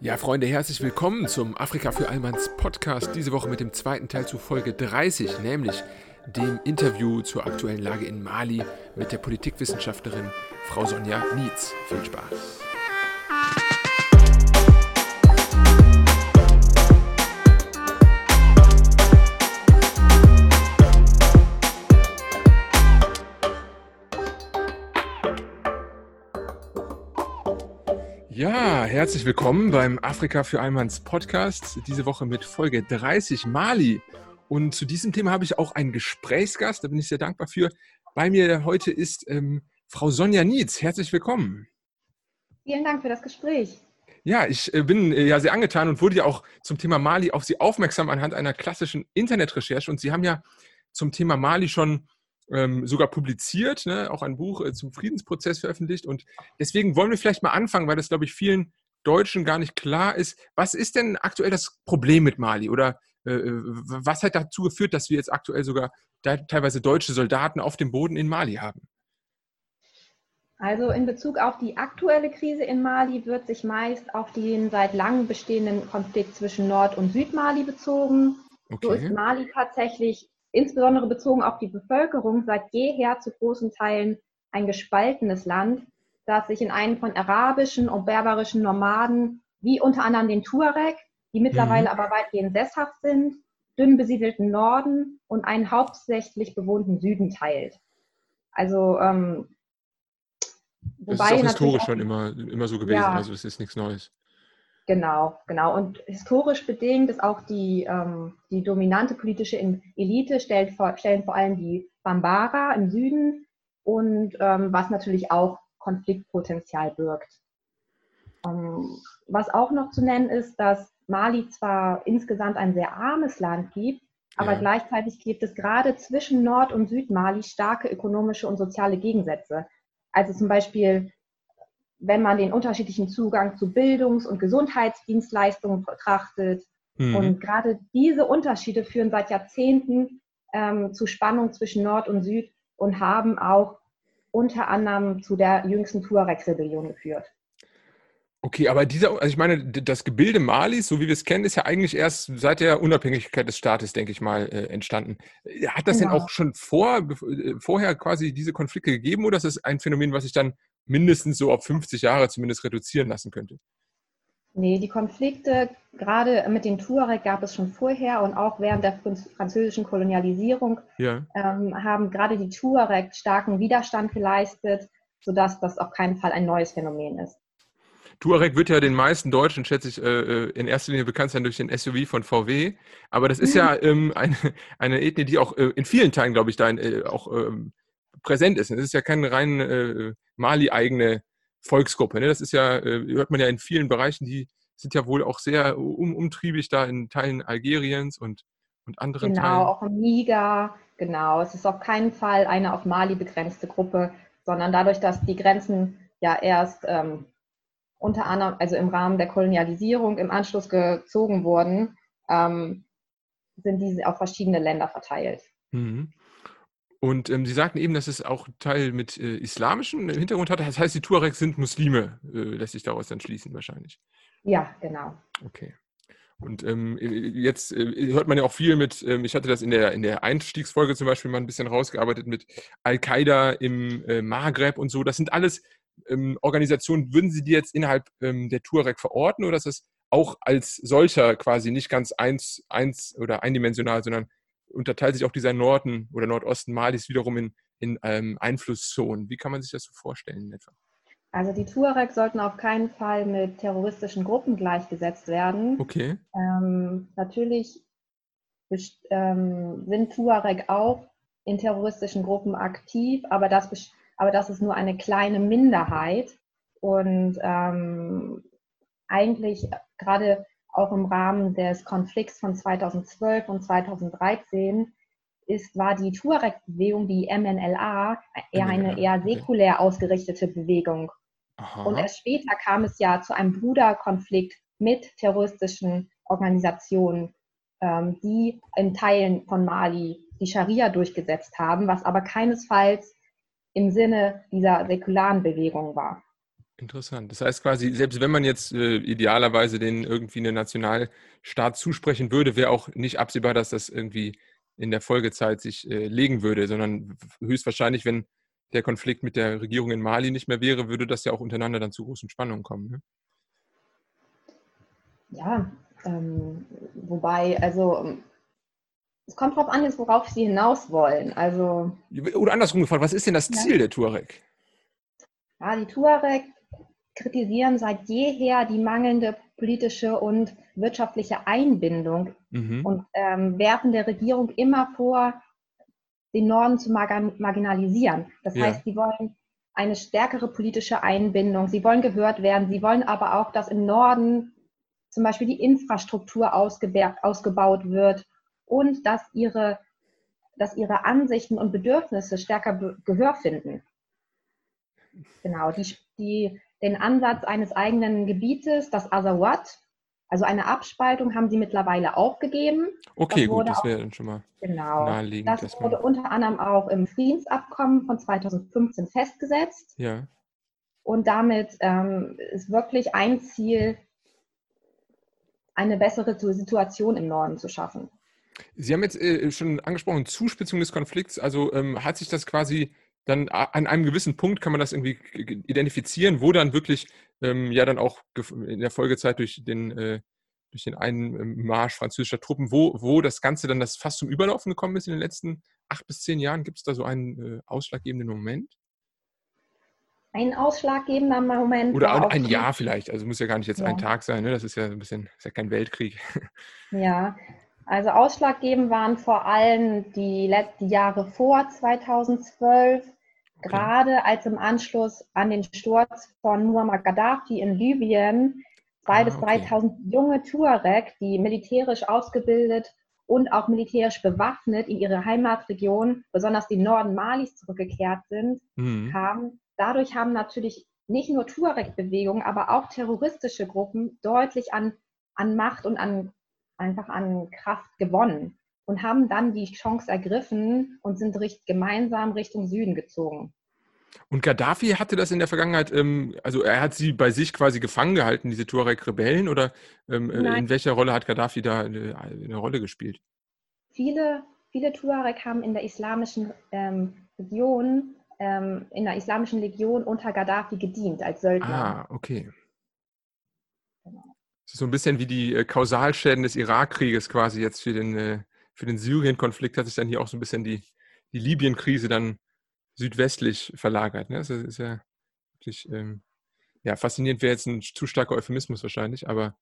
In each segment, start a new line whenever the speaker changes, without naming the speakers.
Ja, Freunde, herzlich willkommen zum Afrika für Allmanns Podcast. Diese Woche mit dem zweiten Teil zu Folge 30, nämlich dem Interview zur aktuellen Lage in Mali mit der Politikwissenschaftlerin Frau Sonja Nietz. Viel Spaß. Ja, herzlich willkommen beim Afrika für Einmanns Podcast. Diese Woche mit Folge 30 Mali. Und zu diesem Thema habe ich auch einen Gesprächsgast, da bin ich sehr dankbar für. Bei mir heute ist ähm, Frau Sonja Nietz. Herzlich willkommen.
Vielen Dank für das Gespräch.
Ja, ich äh, bin äh, ja sehr angetan und wurde ja auch zum Thema Mali auf Sie aufmerksam anhand einer klassischen Internetrecherche. Und Sie haben ja zum Thema Mali schon ähm, sogar publiziert, ne, auch ein Buch äh, zum Friedensprozess veröffentlicht. Und deswegen wollen wir vielleicht mal anfangen, weil das, glaube ich, vielen Deutschen gar nicht klar ist. Was ist denn aktuell das Problem mit Mali? Oder äh, äh was hat dazu geführt, dass wir jetzt aktuell sogar teilweise deutsche Soldaten auf dem Boden in Mali haben?
Also in Bezug auf die aktuelle Krise in Mali wird sich meist auf den seit langem bestehenden Konflikt zwischen Nord- und Südmali bezogen. Okay. So ist Mali tatsächlich insbesondere bezogen auf die Bevölkerung, seit jeher zu großen Teilen ein gespaltenes Land, das sich in einen von arabischen und berberischen Nomaden, wie unter anderem den Tuareg, die mittlerweile mhm. aber weitgehend sesshaft sind, dünn besiedelten Norden und einen hauptsächlich bewohnten Süden teilt. Also
ähm, wobei das ist auch historisch schon immer, immer so gewesen, ja, also es ist nichts Neues.
Genau, genau. Und historisch bedingt ist auch die, ähm, die dominante politische Elite, stellt vor, stellen vor allem die Bambara im Süden und ähm, was natürlich auch Konfliktpotenzial birgt. Ähm, was auch noch zu nennen ist, dass Mali zwar insgesamt ein sehr armes Land gibt, aber ja. gleichzeitig gibt es gerade zwischen Nord- und Südmali starke ökonomische und soziale Gegensätze. Also zum Beispiel wenn man den unterschiedlichen Zugang zu Bildungs- und Gesundheitsdienstleistungen betrachtet. Mhm. Und gerade diese Unterschiede führen seit Jahrzehnten ähm, zu Spannung zwischen Nord und Süd und haben auch unter anderem zu der jüngsten Tuareg-Rebellion geführt.
Okay, aber dieser, also ich meine, das Gebilde Malis, so wie wir es kennen, ist ja eigentlich erst seit der Unabhängigkeit des Staates, denke ich mal, äh, entstanden. Hat das genau. denn auch schon vor, äh, vorher quasi diese Konflikte gegeben oder ist das ein Phänomen, was sich dann mindestens so auf 50 Jahre zumindest reduzieren lassen könnte?
Nee, die Konflikte, gerade mit den Tuareg gab es schon vorher und auch während der französischen Kolonialisierung ja. ähm, haben gerade die Tuareg starken Widerstand geleistet, sodass das auf keinen Fall ein neues Phänomen ist.
Tuareg wird ja den meisten Deutschen, schätze ich, äh, äh in erster Linie bekannt sein durch den SUV von VW. Aber das ist ja mhm. ähm, eine, eine Ethnie, die auch äh, in vielen Teilen, glaube ich, da äh, auch ähm, präsent ist. Es ist ja keine rein äh, Mali-eigene Volksgruppe. Ne? Das ist ja, äh, hört man ja in vielen Bereichen, die sind ja wohl auch sehr um, umtriebig da in Teilen Algeriens und, und anderen
genau,
Teilen.
Genau, auch im Niger, genau. Es ist auf keinen Fall eine auf Mali begrenzte Gruppe, sondern dadurch, dass die Grenzen ja erst ähm, unter anderem, also im Rahmen der Kolonialisierung im Anschluss gezogen wurden, ähm, sind diese auf verschiedene Länder verteilt. Mhm.
Und ähm, Sie sagten eben, dass es auch Teil mit äh, islamischem Hintergrund hat. Das heißt, die Tuaregs sind Muslime, äh, lässt sich daraus dann schließen wahrscheinlich.
Ja, genau.
Okay. Und ähm, äh, jetzt äh, hört man ja auch viel mit, ähm, ich hatte das in der, in der Einstiegsfolge zum Beispiel mal ein bisschen rausgearbeitet mit Al-Qaida im äh, Maghreb und so. Das sind alles ähm, Organisationen. Würden Sie die jetzt innerhalb ähm, der Tuareg verorten oder ist das auch als solcher quasi nicht ganz eins, eins oder eindimensional, sondern unterteilt sich auch dieser Norden oder Nordosten Malis wiederum in, in ähm, Einflusszonen. Wie kann man sich das so vorstellen etwa?
Also die Tuareg sollten auf keinen Fall mit terroristischen Gruppen gleichgesetzt werden.
Okay.
Ähm, natürlich ähm, sind Tuareg auch in terroristischen Gruppen aktiv, aber das, aber das ist nur eine kleine Minderheit. Und ähm, eigentlich gerade auch im Rahmen des Konflikts von 2012 und 2013 ist, war die Tuareg-Bewegung, die MNLA, eher eine eher säkulär ausgerichtete Bewegung. Aha. Und erst später kam es ja zu einem Bruderkonflikt mit terroristischen Organisationen, ähm, die in Teilen von Mali die Scharia durchgesetzt haben, was aber keinesfalls im Sinne dieser säkularen Bewegung war.
Interessant. Das heißt quasi, selbst wenn man jetzt äh, idealerweise den irgendwie einen Nationalstaat zusprechen würde, wäre auch nicht absehbar, dass das irgendwie in der Folgezeit sich äh, legen würde, sondern höchstwahrscheinlich, wenn der Konflikt mit der Regierung in Mali nicht mehr wäre, würde das ja auch untereinander dann zu großen Spannungen kommen. Ne?
Ja, ähm, wobei, also es kommt darauf an, worauf Sie hinaus wollen. Also,
Oder andersrum gefragt, was ist denn das Ziel ja. der Tuareg?
Ja, die Tuareg kritisieren seit jeher die mangelnde politische und wirtschaftliche Einbindung mhm. und ähm, werfen der Regierung immer vor, den Norden zu marginalisieren. Das ja. heißt, sie wollen eine stärkere politische Einbindung, sie wollen gehört werden, sie wollen aber auch, dass im Norden zum Beispiel die Infrastruktur ausgebaut wird und dass ihre, dass ihre Ansichten und Bedürfnisse stärker Gehör finden. Genau, die, die den Ansatz eines eigenen Gebietes, das Azawad, also eine Abspaltung haben sie mittlerweile aufgegeben.
Okay, das gut, das wäre dann schon mal
genau, naheliegend. Das wurde unter anderem auch im Friedensabkommen von 2015 festgesetzt.
Ja.
Und damit ähm, ist wirklich ein Ziel, eine bessere Situation im Norden zu schaffen.
Sie haben jetzt äh, schon angesprochen, Zuspitzung des Konflikts. Also ähm, hat sich das quasi dann an einem gewissen Punkt kann man das irgendwie identifizieren, wo dann wirklich ähm, ja dann auch in der Folgezeit durch den äh, durch den Einmarsch französischer Truppen, wo, wo das Ganze dann das fast zum Überlaufen gekommen ist in den letzten acht bis zehn Jahren. Gibt es da so einen äh, ausschlaggebenden Moment?
Ein ausschlaggebender Moment.
Oder ein, ein Jahr vielleicht. Also muss ja gar nicht jetzt ja. ein Tag sein. Ne? Das ist ja ein bisschen, ist ja kein Weltkrieg.
Ja, also ausschlaggebend waren vor allem die, die Jahre vor 2012 Gerade als im Anschluss an den Sturz von Muammar Gaddafi in Libyen zwei ah, bis 3000 junge Tuareg, die militärisch ausgebildet und auch militärisch bewaffnet in ihre Heimatregion, besonders den Norden Malis, zurückgekehrt sind, mhm. kamen. Dadurch haben natürlich nicht nur Tuareg-Bewegungen, aber auch terroristische Gruppen deutlich an, an Macht und an, einfach an Kraft gewonnen und haben dann die Chance ergriffen und sind richt gemeinsam Richtung Süden gezogen.
Und Gaddafi hatte das in der Vergangenheit, ähm, also er hat sie bei sich quasi gefangen gehalten, diese Tuareg-Rebellen, oder ähm, äh, in welcher Rolle hat Gaddafi da eine, eine, Rolle gespielt?
Viele, viele Tuareg haben in der islamischen ähm, Region, ähm, in der islamischen Legion unter Gaddafi gedient als Söldner.
Ah, okay. Genau. Das ist so ein bisschen wie die äh, Kausalschäden des Irakkrieges quasi jetzt für den äh, für den Syrien-Konflikt hat sich dann hier auch so ein bisschen die, die Libyen-Krise dann südwestlich verlagert. Ne? Das ist ja wirklich ähm, ja, faszinierend, wäre jetzt ein zu starker Euphemismus wahrscheinlich, aber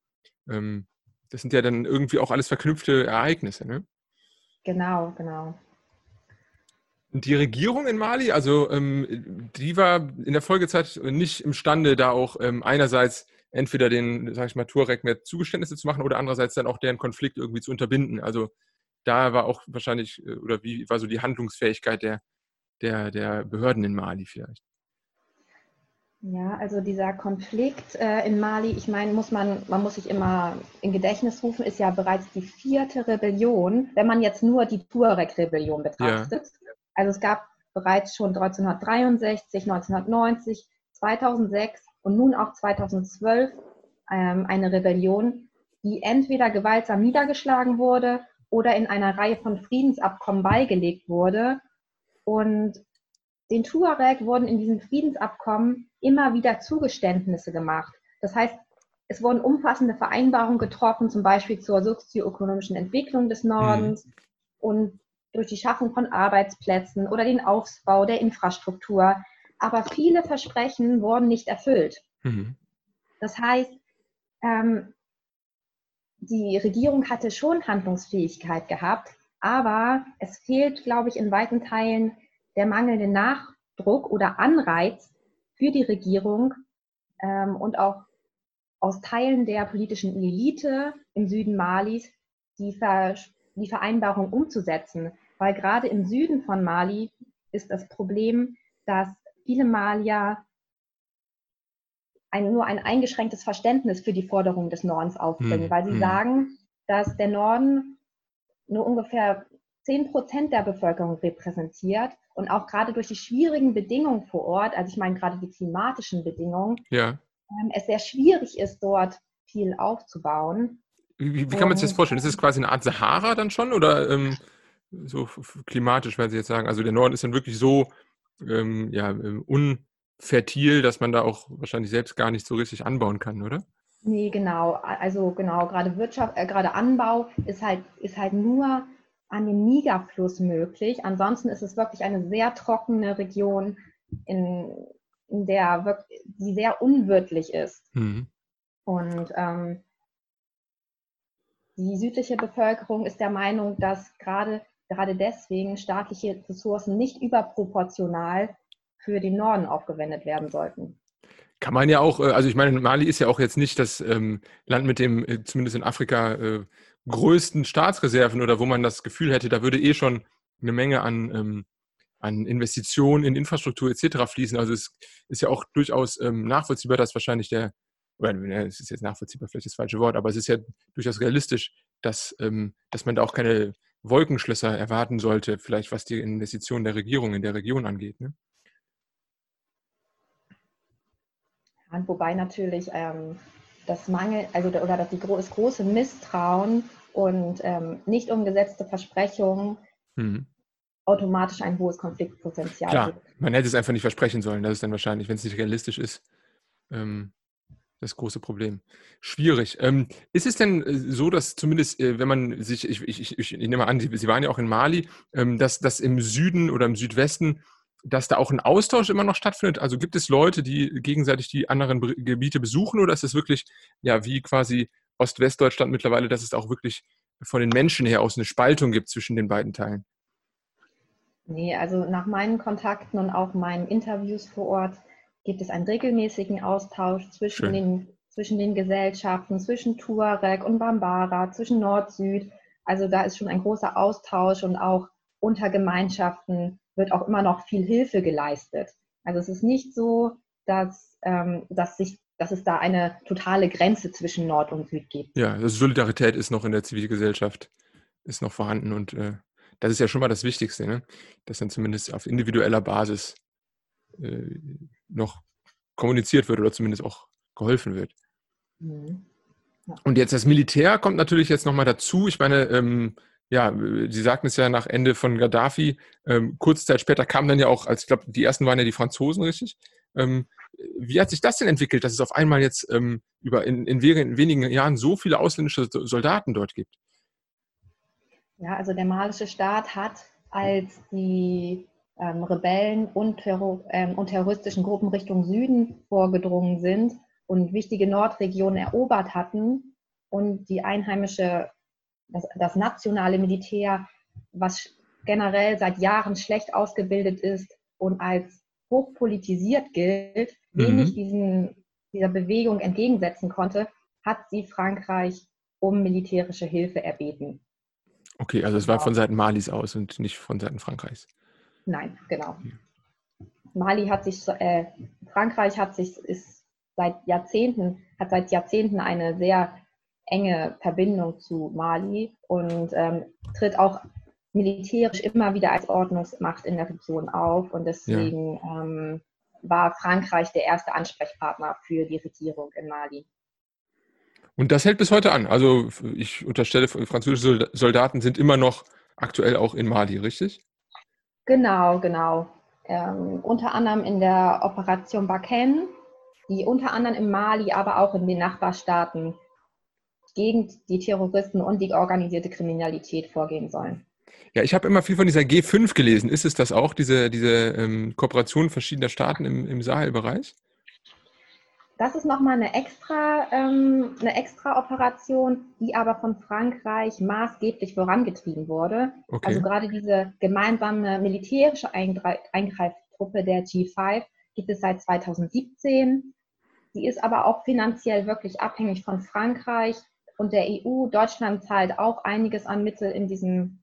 ähm, das sind ja dann irgendwie auch alles verknüpfte Ereignisse. Ne?
Genau, genau.
Und die Regierung in Mali, also ähm, die war in der Folgezeit nicht imstande, da auch ähm, einerseits entweder den, sag ich mal, Tuareg mehr Zugeständnisse zu machen oder andererseits dann auch deren Konflikt irgendwie zu unterbinden. Also da war auch wahrscheinlich, äh, oder wie war so die Handlungsfähigkeit der, der, der Behörden in Mali vielleicht?
Ja, also dieser Konflikt äh, in Mali, ich meine, muss man, man muss sich immer in Gedächtnis rufen, ist ja bereits die vierte Rebellion, wenn man jetzt nur die Tuareg-Rebellion betrachtet. Ja. Also es gab bereits schon 1963, 1990, 2006 und nun auch 2012 ähm, eine Rebellion, die entweder gewaltsam niedergeschlagen wurde oder in einer Reihe von Friedensabkommen beigelegt wurde. Und den Tuareg wurden in diesen Friedensabkommen immer wieder Zugeständnisse gemacht. Das heißt, es wurden umfassende Vereinbarungen getroffen, zum Beispiel zur sozioökonomischen Entwicklung des Nordens mhm. und durch die Schaffung von Arbeitsplätzen oder den Aufbau der Infrastruktur. Aber viele Versprechen wurden nicht erfüllt. Mhm. Das heißt, ähm, die Regierung hatte schon Handlungsfähigkeit gehabt, aber es fehlt, glaube ich, in weiten Teilen der mangelnde Nachdruck oder Anreiz für die Regierung ähm, und auch aus Teilen der politischen Elite im Süden Malis die, Ver die Vereinbarung umzusetzen. Weil gerade im Süden von Mali ist das Problem, dass viele Malier ein, nur ein eingeschränktes Verständnis für die Forderungen des Nordens aufbringen, hm, weil sie hm. sagen, dass der Norden nur ungefähr 10 Prozent der Bevölkerung repräsentiert Und auch gerade durch die schwierigen Bedingungen vor Ort, also ich meine gerade die klimatischen Bedingungen,
ja.
ähm, es sehr schwierig ist, dort viel aufzubauen.
Wie, wie kann man sich das vorstellen? Ist es quasi eine Art Sahara dann schon oder ähm, so klimatisch, wenn Sie jetzt sagen? Also der Norden ist dann wirklich so ähm, ja, ähm, unfertil, dass man da auch wahrscheinlich selbst gar nicht so richtig anbauen kann, oder?
Nee, genau. Also genau, gerade Wirtschaft, äh, gerade Anbau ist halt, ist halt nur an dem Nigerfluss möglich. Ansonsten ist es wirklich eine sehr trockene Region, in, in der wirklich, die sehr unwirtlich ist. Mhm. Und ähm, die südliche Bevölkerung ist der Meinung, dass gerade, gerade deswegen staatliche Ressourcen nicht überproportional für den Norden aufgewendet werden sollten.
Kann man ja auch, äh, also ich meine, Mali ist ja auch jetzt nicht das ähm, Land mit dem, äh, zumindest in Afrika, äh, größten Staatsreserven oder wo man das Gefühl hätte, da würde eh schon eine Menge an, ähm, an Investitionen in Infrastruktur etc. fließen. Also es ist ja auch durchaus ähm, nachvollziehbar, dass wahrscheinlich der, oder es ist jetzt nachvollziehbar vielleicht das falsche Wort, aber es ist ja durchaus realistisch, dass, ähm, dass man da auch keine Wolkenschlösser erwarten sollte, vielleicht was die Investitionen der Regierung in der Region angeht. Ne?
Wobei natürlich ähm, das Mangel, also oder das, die, das große Misstrauen und ähm, nicht umgesetzte Versprechungen mhm. automatisch ein hohes Konfliktpotenzial
Klar, gibt. man hätte es einfach nicht versprechen sollen. Das ist dann wahrscheinlich, wenn es nicht realistisch ist, ähm, das große Problem. Schwierig. Ähm, ist es denn äh, so, dass zumindest, äh, wenn man sich, ich, ich, ich, ich nehme an, Sie, Sie, waren ja auch in Mali, ähm, dass, dass im Süden oder im Südwesten dass da auch ein Austausch immer noch stattfindet? Also gibt es Leute, die gegenseitig die anderen Gebiete besuchen oder ist es wirklich, ja, wie quasi Ost-West-Deutschland mittlerweile, dass es auch wirklich von den Menschen her aus eine Spaltung gibt zwischen den beiden Teilen?
Nee, also nach meinen Kontakten und auch meinen Interviews vor Ort gibt es einen regelmäßigen Austausch zwischen, den, zwischen den Gesellschaften, zwischen Tuareg und Bambara, zwischen Nord-Süd. Also da ist schon ein großer Austausch und auch unter Gemeinschaften wird auch immer noch viel Hilfe geleistet. Also es ist nicht so, dass, ähm, dass, sich, dass es da eine totale Grenze zwischen Nord und Süd gibt.
Ja, also Solidarität ist noch in der Zivilgesellschaft, ist noch vorhanden und äh, das ist ja schon mal das Wichtigste, ne? dass dann zumindest auf individueller Basis äh, noch kommuniziert wird oder zumindest auch geholfen wird. Mhm. Ja. Und jetzt das Militär kommt natürlich jetzt nochmal dazu. Ich meine, ähm, ja, Sie sagten es ja nach Ende von Gaddafi, ähm, kurze Zeit später kamen dann ja auch, als ich glaube, die ersten waren ja die Franzosen, richtig? Ähm, wie hat sich das denn entwickelt, dass es auf einmal jetzt ähm, über in, in, wenigen Jahren so viele ausländische Soldaten dort gibt?
Ja, also der malische Staat hat, als die ähm, Rebellen und, Terror, ähm, und terroristischen Gruppen Richtung Süden vorgedrungen sind und wichtige Nordregionen erobert hatten und die einheimische das, das nationale Militär, was generell seit Jahren schlecht ausgebildet ist und als hochpolitisiert gilt, wenig mhm. diesen, dieser Bewegung entgegensetzen konnte, hat sie Frankreich um militärische Hilfe erbeten.
Okay, also es war von Seiten Malis aus und nicht von Seiten Frankreichs.
Nein, genau. Mali hat sich, äh, Frankreich hat sich, ist seit Jahrzehnten, hat seit Jahrzehnten eine sehr enge Verbindung zu Mali und ähm, tritt auch militärisch immer wieder als Ordnungsmacht in der Region auf. Und deswegen ja. ähm, war Frankreich der erste Ansprechpartner für die Regierung in Mali.
Und das hält bis heute an. Also ich unterstelle, französische Soldaten sind immer noch aktuell auch in Mali, richtig?
Genau, genau. Ähm, unter anderem in der Operation Baken, die unter anderem in Mali, aber auch in den Nachbarstaaten gegen die Terroristen und die organisierte Kriminalität vorgehen sollen.
Ja, ich habe immer viel von dieser G5 gelesen. Ist es das auch, diese, diese ähm, Kooperation verschiedener Staaten im, im Sahelbereich?
Das ist nochmal eine extra, ähm, eine extra Operation, die aber von Frankreich maßgeblich vorangetrieben wurde. Okay. Also gerade diese gemeinsame militärische Eingreiftruppe der G5 gibt es seit 2017. Die ist aber auch finanziell wirklich abhängig von Frankreich und der EU. Deutschland zahlt auch einiges an Mittel in diesem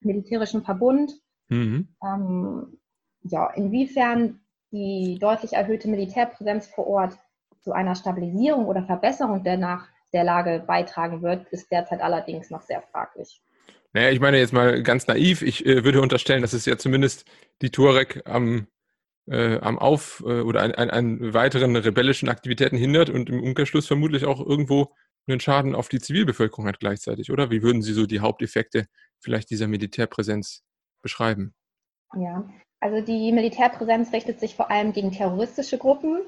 militärischen Verbund. Mhm. Ähm, ja, inwiefern die deutlich erhöhte Militärpräsenz vor Ort zu einer Stabilisierung oder Verbesserung der, nach, der Lage beitragen wird, ist derzeit allerdings noch sehr fraglich.
Naja, ich meine jetzt mal ganz naiv, ich äh, würde unterstellen, dass es ja zumindest die Tuareg am, äh, am Auf- äh, oder an, an, an, weiteren rebellischen Aktivitäten hindert und im Umkehrschluss vermutlich auch irgendwo einen Schaden auf die Zivilbevölkerung hat gleichzeitig, oder? Wie würden Sie so die Haupteffekte vielleicht dieser Militärpräsenz beschreiben?
Ja, also die Militärpräsenz richtet sich vor allem gegen terroristische Gruppen,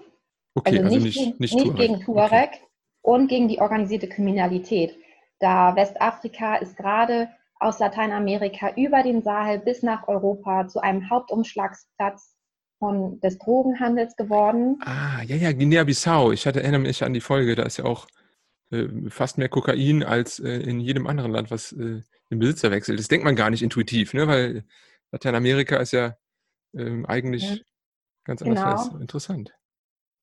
okay,
also, also nicht, nicht, nicht, nicht gegen Tuareg okay. und gegen die organisierte Kriminalität. Da Westafrika ist gerade aus Lateinamerika über den Sahel bis nach Europa zu einem Hauptumschlagsplatz von, des Drogenhandels geworden.
Ah, ja, ja, Guinea-Bissau. Ich hatte, erinnere mich an die Folge, da ist ja auch fast mehr Kokain als äh, in jedem anderen Land, was äh, den Besitzer wechselt. Das denkt man gar nicht intuitiv, ne? weil Lateinamerika ist ja ähm, eigentlich ja. ganz anders. Genau. Interessant.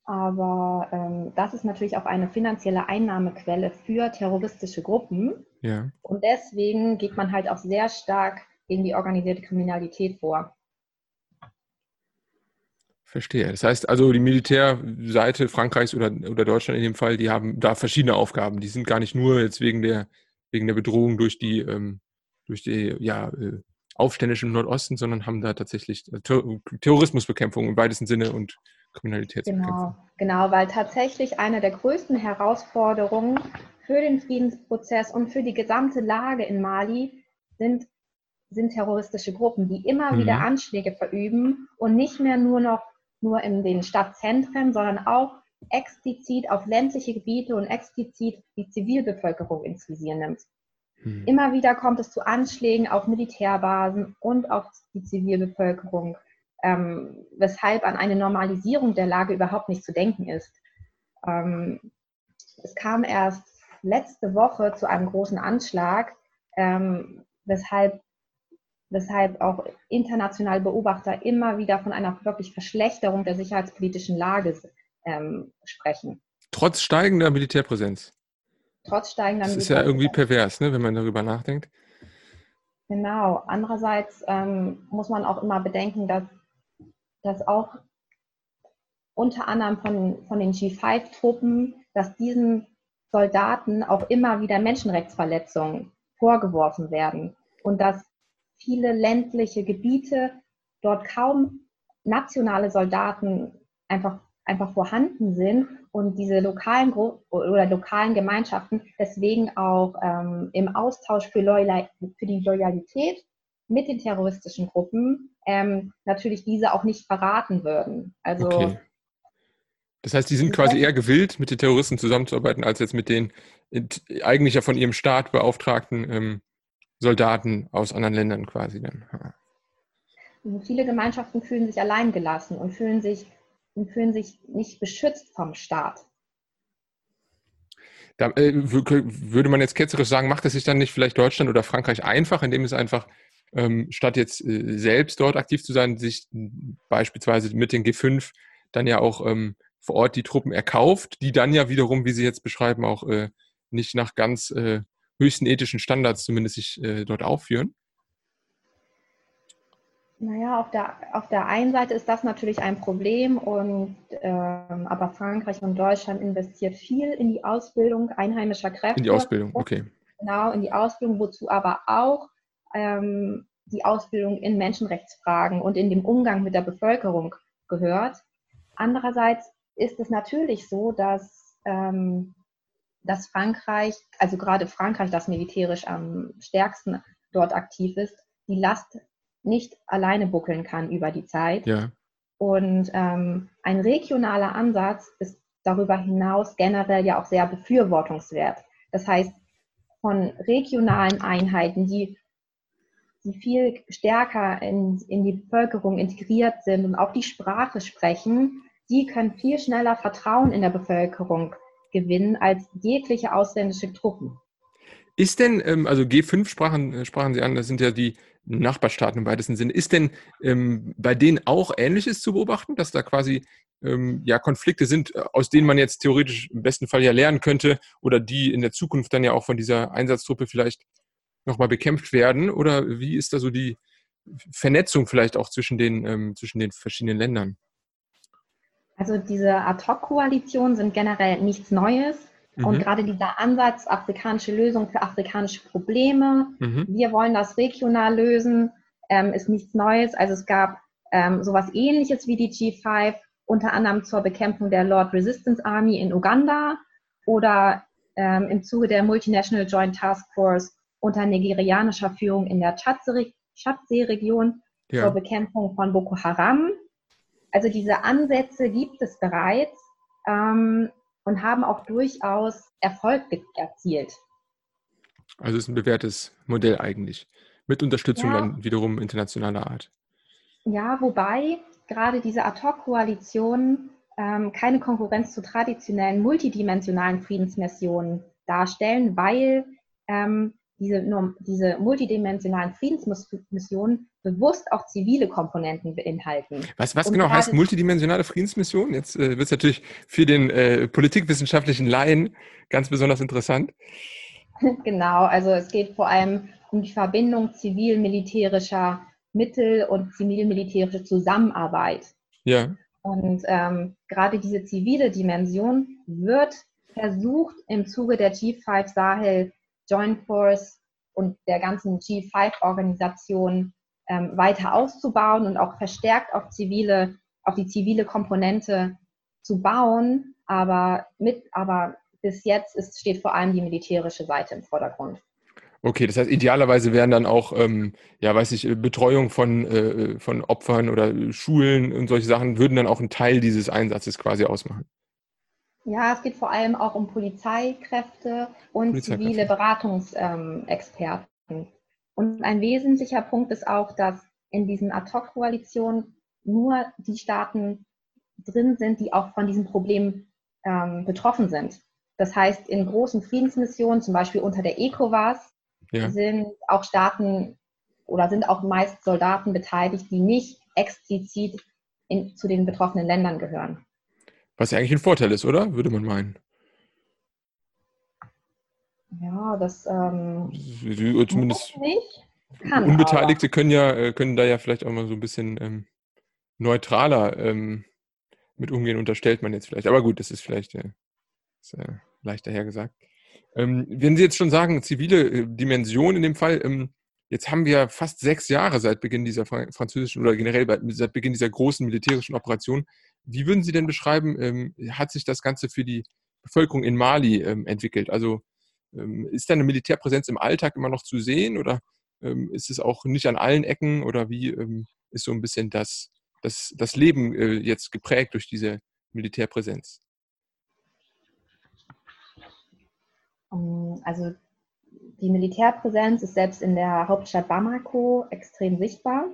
Aber ähm, das ist natürlich auch eine finanzielle Einnahmequelle für terroristische Gruppen.
Ja.
Und deswegen geht man halt auch sehr stark gegen die organisierte Kriminalität vor.
Verstehe. Das heißt also, die Militärseite Frankreichs oder, oder Deutschland in dem Fall, die haben da verschiedene Aufgaben. Die sind gar nicht nur jetzt wegen der, wegen der Bedrohung durch die, ähm, durch die ja, äh, Aufständischen im Nordosten, sondern haben da tatsächlich äh, Terrorismusbekämpfung im weitesten Sinne und Kriminalitätsbekämpfung.
Genau, genau, weil tatsächlich eine der größten Herausforderungen für den Friedensprozess und für die gesamte Lage in Mali sind, sind terroristische Gruppen, die immer mhm. wieder Anschläge verüben und nicht mehr nur noch nur in den Stadtzentren, sondern auch explizit auf ländliche Gebiete und explizit die Zivilbevölkerung ins Visier nimmt. Mhm. Immer wieder kommt es zu Anschlägen auf Militärbasen und auf die Zivilbevölkerung ähm, weshalb an eine Normalisierung der Lage überhaupt nicht zu denken ist. Ähm, es kam erst letzte Woche zu einem großen Anschlag, ähm, weshalb, weshalb auch internationale Beobachter immer wieder von einer wirklich Verschlechterung der sicherheitspolitischen Lage ähm, sprechen.
Trotz steigender Militärpräsenz.
Trotz steigender
Das ist ja irgendwie pervers, ne, wenn man darüber nachdenkt.
Genau. Andererseits ähm, muss man auch immer bedenken, dass dass auch unter anderem von, von den G5-Truppen, dass diesen Soldaten auch immer wieder Menschenrechtsverletzungen vorgeworfen werden und dass viele ländliche Gebiete dort kaum nationale Soldaten einfach, einfach vorhanden sind und diese lokalen Gru oder lokalen Gemeinschaften deswegen auch ähm, im Austausch für, Loyal für die Loyalität mit den terroristischen Gruppen ähm, natürlich diese auch nicht verraten würden. Also okay.
Das heißt, die sind quasi eher gewillt, mit den Terroristen zusammenzuarbeiten, als jetzt mit den eigentlich ja von ihrem Staat beauftragten ähm, Soldaten aus anderen Ländern quasi dann.
Also viele Gemeinschaften fühlen sich alleingelassen und fühlen sich, und fühlen sich nicht beschützt vom Staat.
Da, äh, würde man jetzt ketzerisch sagen, macht es sich dann nicht vielleicht Deutschland oder Frankreich einfach, indem es einfach ähm, statt jetzt äh, selbst dort aktiv zu sein, sich beispielsweise mit den G5 dann ja auch ähm, vor Ort die Truppen erkauft, die dann ja wiederum, wie Sie jetzt beschreiben, auch äh, nicht nach ganz äh, höchsten ethischen Standards zumindest sich äh, dort aufführen?
Naja, auf der, auf der einen Seite ist das natürlich ein Problem, und, ähm, aber Frankreich und Deutschland investiert viel in die Ausbildung einheimischer Kräfte.
In die Ausbildung, okay.
Genau, in die Ausbildung, wozu aber auch ähm, die Ausbildung in Menschenrechtsfragen und in dem Umgang mit der Bevölkerung gehört. Andererseits ist es natürlich so, dass, ähm, dass Frankreich, also gerade Frankreich, das militärisch am stärksten dort aktiv ist, die Last nicht alleine buckeln kann über die Zeit.
Ja.
Und ähm, ein regionaler Ansatz ist darüber hinaus generell ja auch sehr befürwortungswert. Das heißt, von regionalen Einheiten, die die viel stärker in, in die Bevölkerung integriert sind und auch die Sprache sprechen, die können viel schneller Vertrauen in der Bevölkerung gewinnen als jegliche ausländische Truppen.
Ist denn, ähm, also G5 sprachen, äh, sprachen Sie an, das sind ja die Nachbarstaaten im weitesten Sinne. Ist denn ähm, bei denen auch Ähnliches zu beobachten, dass da quasi ähm, ja Konflikte sind, äh, aus denen man jetzt theoretisch im besten Fall ja lernen könnte oder die in der Zukunft dann ja auch von dieser Einsatztruppe vielleicht nochmal bekämpft werden? Oder wie ist da so die Vernetzung vielleicht auch zwischen den, zwischen den verschiedenen Ländern?
Also diese Ad-Hoc-Koalitionen sind generell nichts Neues. Mhm. Und gerade dieser Ansatz, afrikanische Lösung für afrikanische Probleme, mhm. wir wollen das regional lösen, ähm, ist nichts Neues. Also es gab ähm, sowas ähnliches wie die G5, unter anderem zur Bekämpfung der Lord Resistance Army in Uganda oder ähm, im Zuge der Multinational Joint Task Force unter nigerianischer Führung in der Tschadsee-Region ja. zur Bekämpfung von Boko Haram. Also diese Ansätze gibt es bereits ähm, und haben auch durchaus Erfolg erzielt.
Also es ist ein bewährtes Modell eigentlich, mit Unterstützung ja. dann wiederum internationaler Art.
Ja, wobei gerade diese Ad-Hoc-Koalitionen ähm, keine Konkurrenz zu traditionellen multidimensionalen Friedensmissionen darstellen, weil ähm, diese, diese multidimensionalen Friedensmissionen bewusst auch zivile Komponenten beinhalten.
Was, was genau heißt multidimensionale Friedensmission? Jetzt äh, wird es natürlich für den äh, politikwissenschaftlichen Laien ganz besonders interessant.
genau, also es geht vor allem um die Verbindung zivil-militärischer Mittel und zivil-militärische Zusammenarbeit.
Ja.
Und ähm, gerade diese zivile Dimension wird versucht im Zuge der G5 Sahel Joint Force und der ganzen G5-Organisation ähm, weiter auszubauen und auch verstärkt auf zivile, auf die zivile Komponente zu bauen. Aber mit, aber bis jetzt ist, steht vor allem die militärische Seite im Vordergrund.
Okay, das heißt, idealerweise wären dann auch, ähm, ja, weiß ich, Betreuung von, äh, von Opfern oder Schulen und solche Sachen würden dann auch einen Teil dieses Einsatzes quasi ausmachen.
Ja, es geht vor allem auch um Polizeikräfte und Polizeikräfte. zivile Beratungsexperten. Ähm, und ein wesentlicher Punkt ist auch, dass in diesen Ad-Hoc-Koalitionen nur die Staaten drin sind, die auch von diesem Problem ähm, betroffen sind. Das heißt, in großen Friedensmissionen, zum Beispiel unter der ECOWAS, ja. sind auch Staaten oder sind auch meist Soldaten beteiligt, die nicht explizit in, zu den betroffenen Ländern gehören.
Was ja eigentlich ein Vorteil ist, oder? Würde man meinen.
Ja, das ähm,
zumindest nicht. Kann Unbeteiligte aber. können ja äh, können da ja vielleicht auch mal so ein bisschen ähm, neutraler ähm, mit umgehen, unterstellt man jetzt vielleicht. Aber gut, das ist vielleicht äh, ist, äh, leichter hergesagt. Ähm, wenn Sie jetzt schon sagen, zivile äh, Dimension in dem Fall, ähm, jetzt haben wir fast sechs Jahre seit Beginn dieser französischen oder generell seit Beginn dieser großen militärischen Operation. Wie würden Sie denn beschreiben, ähm, hat sich das Ganze für die Bevölkerung in Mali entwickelt? Also ist da eine Militärpräsenz im Alltag immer noch zu sehen oder ist es auch nicht an allen Ecken oder wie ist so ein bisschen das, das, das Leben äh, jetzt geprägt durch diese Militärpräsenz?
Ähm, also die Militärpräsenz ist selbst in der Hauptstadt Bamako extrem sichtbar.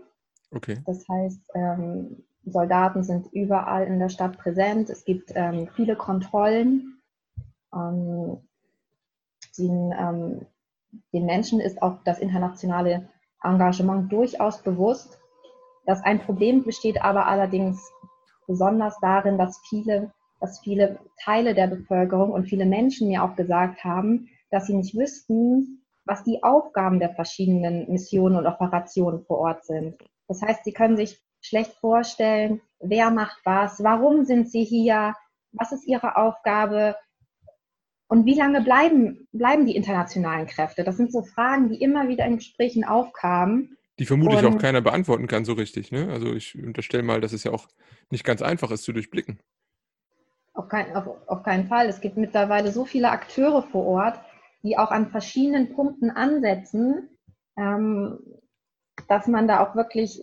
Okay.
Das heißt, ähm, Soldaten sind überall in der Stadt präsent. Es gibt ähm, viele Kontrollen. Den, ähm, den Menschen ist auch das internationale Engagement durchaus bewusst. Das ein Problem besteht aber allerdings besonders darin, dass viele dass viele Teile der Bevölkerung und viele Menschen mir auch gesagt haben, dass sie nicht wüssten, was die Aufgaben der verschiedenen Missionen und Operationen vor Ort sind. Das heißt, sie können sich schlecht vorstellen, wer macht was, warum sind sie hier, was ist ihre Aufgabe und wie lange bleiben, bleiben die internationalen Kräfte. Das sind so Fragen, die immer wieder in Gesprächen aufkamen.
Die vermutlich auch keiner beantworten kann so richtig. Ne? Also ich unterstelle mal, dass es ja auch nicht ganz einfach ist zu durchblicken.
Auf, kein, auf, auf keinen Fall. Es gibt mittlerweile so viele Akteure vor Ort, die auch an verschiedenen Punkten ansetzen, ähm, dass man da auch wirklich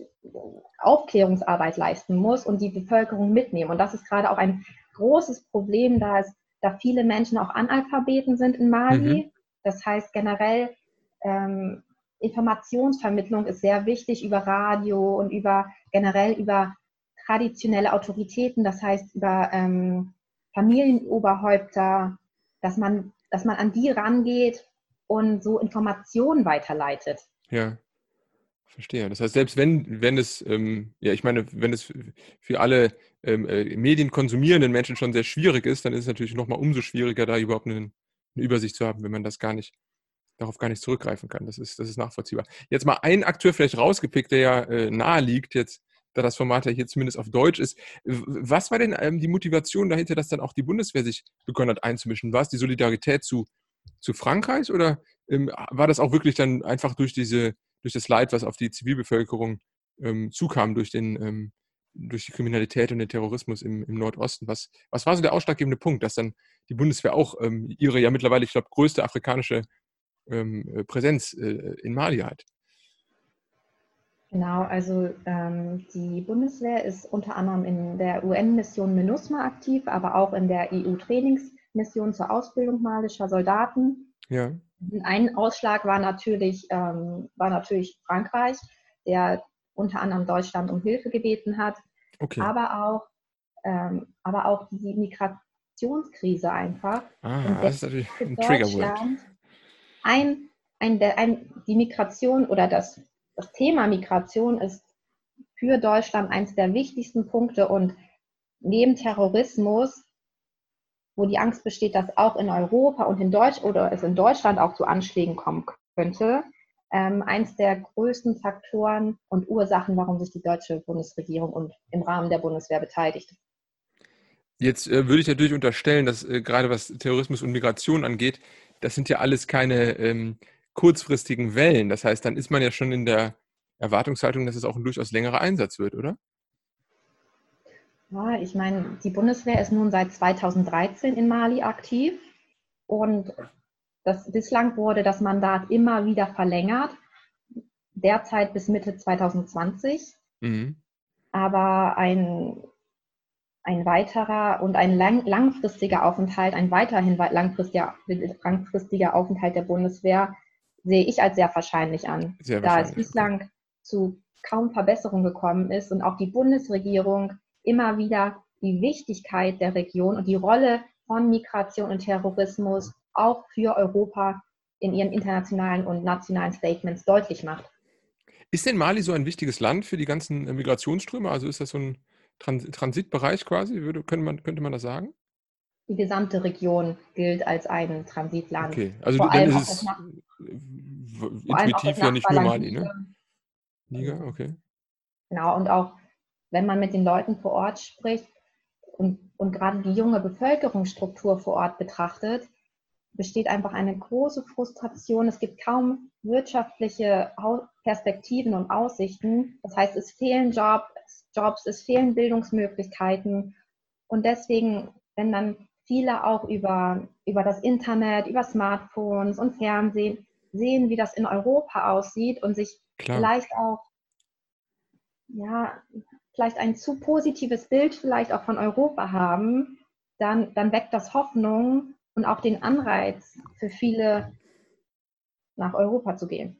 Aufklärungsarbeit leisten muss und die Bevölkerung mitnehmen. Und das ist gerade auch ein großes Problem, da es da viele Menschen auch Analphabeten sind in Mali. Mhm. Das heißt generell ähm, Informationsvermittlung ist sehr wichtig über Radio und über generell über traditionelle Autoritäten, das heißt über ähm, Familienoberhäupter, dass man, dass man an die rangeht und so Informationen weiterleitet.
Ja, verstehe. Das heißt, selbst wenn, wenn es, ähm, ja, ich meine, wenn es für alle ähm, äh, Medien konsumierenden Menschen schon sehr schwierig ist, dann ist es natürlich nochmal umso schwieriger, da überhaupt eine, eine, Übersicht zu haben, wenn man das gar nicht, darauf gar nicht zurückgreifen kann. Das ist, das ist nachvollziehbar. Jetzt mal ein Akteur vielleicht rausgepickt, der ja äh, nahe liegt jetzt da das Format ja hier zumindest auf Deutsch ist. Was war denn ähm, die Motivation dahinter, dass dann auch die Bundeswehr sich begonnen hat einzumischen? War es die Solidarität zu, zu Frankreich oder ähm, war das auch wirklich dann einfach durch diese, durch das Leid, was auf die Zivilbevölkerung ähm, zukam durch den, ähm, durch die Kriminalität und den Terrorismus im, im, Nordosten. Was, was war so der ausschlaggebende Punkt, dass dann die Bundeswehr auch ähm, ihre ja mittlerweile, ich glaube, größte afrikanische ähm, äh, Präsenz äh, in Mali hat?
Genau, also ähm, die Bundeswehr ist unter anderem in der UN-Mission MINUSMA aktiv, aber auch in der EU-Trainingsmission zur Ausbildung malischer Soldaten. Ja. Ein Ausschlag war natürlich, ähm, war natürlich Frankreich, der unter anderem Deutschland um Hilfe gebeten hat, okay. aber, auch, ähm, aber auch die Migrationskrise einfach.
Ah, das ist natürlich ein Triggerwort.
Ein, ein, ein, die Migration oder das, das Thema Migration ist für Deutschland eines der wichtigsten Punkte und neben Terrorismus, wo die Angst besteht, dass auch in Europa und in Deutsch oder es in Deutschland auch zu Anschlägen kommen könnte, ähm, eins der größten Faktoren und Ursachen, warum sich die deutsche Bundesregierung und im Rahmen der Bundeswehr beteiligt.
Jetzt äh, würde ich natürlich unterstellen, dass äh, gerade was Terrorismus und Migration angeht, das sind ja alles keine ähm, kurzfristigen Wellen. Das heißt, dann ist man ja schon in der Erwartungshaltung, dass es auch ein durchaus längerer Einsatz wird, oder?
Ja, ich meine, die Bundeswehr ist nun seit 2013 in Mali aktiv und das, bislang wurde das Mandat immer wieder verlängert, derzeit bis Mitte 2020. Mhm. Aber ein, ein weiterer und ein lang, langfristiger Aufenthalt, ein weiterhin langfristiger, langfristiger Aufenthalt der Bundeswehr sehe ich als sehr wahrscheinlich an, sehr da wahrscheinlich. es bislang zu kaum Verbesserungen gekommen ist und auch die Bundesregierung immer wieder die Wichtigkeit der Region und die Rolle von Migration und Terrorismus auch für Europa in ihren internationalen und nationalen Statements deutlich macht.
Ist denn Mali so ein wichtiges Land für die ganzen äh, Migrationsströme? Also ist das so ein Trans Transitbereich quasi, würde, könnte, man, könnte man das sagen?
Die gesamte Region gilt als ein Transitland.
Okay, also vor dann ist es intuitiv ja nicht nur Mali, ne? Niger, okay.
Genau, und auch wenn man mit den Leuten vor Ort spricht und, und gerade die junge Bevölkerungsstruktur vor Ort betrachtet, besteht einfach eine große Frustration. Es gibt kaum wirtschaftliche Perspektiven und Aussichten. Das heißt, es fehlen Jobs, Jobs, es fehlen Bildungsmöglichkeiten. Und deswegen, wenn dann viele auch über, über das Internet, über Smartphones und Fernsehen sehen, wie das in Europa aussieht und sich Klar. vielleicht auch, ja, vielleicht ein zu positives Bild vielleicht auch von Europa haben, dann, dann weckt das Hoffnung und auch den Anreiz für viele nach Europa zu gehen.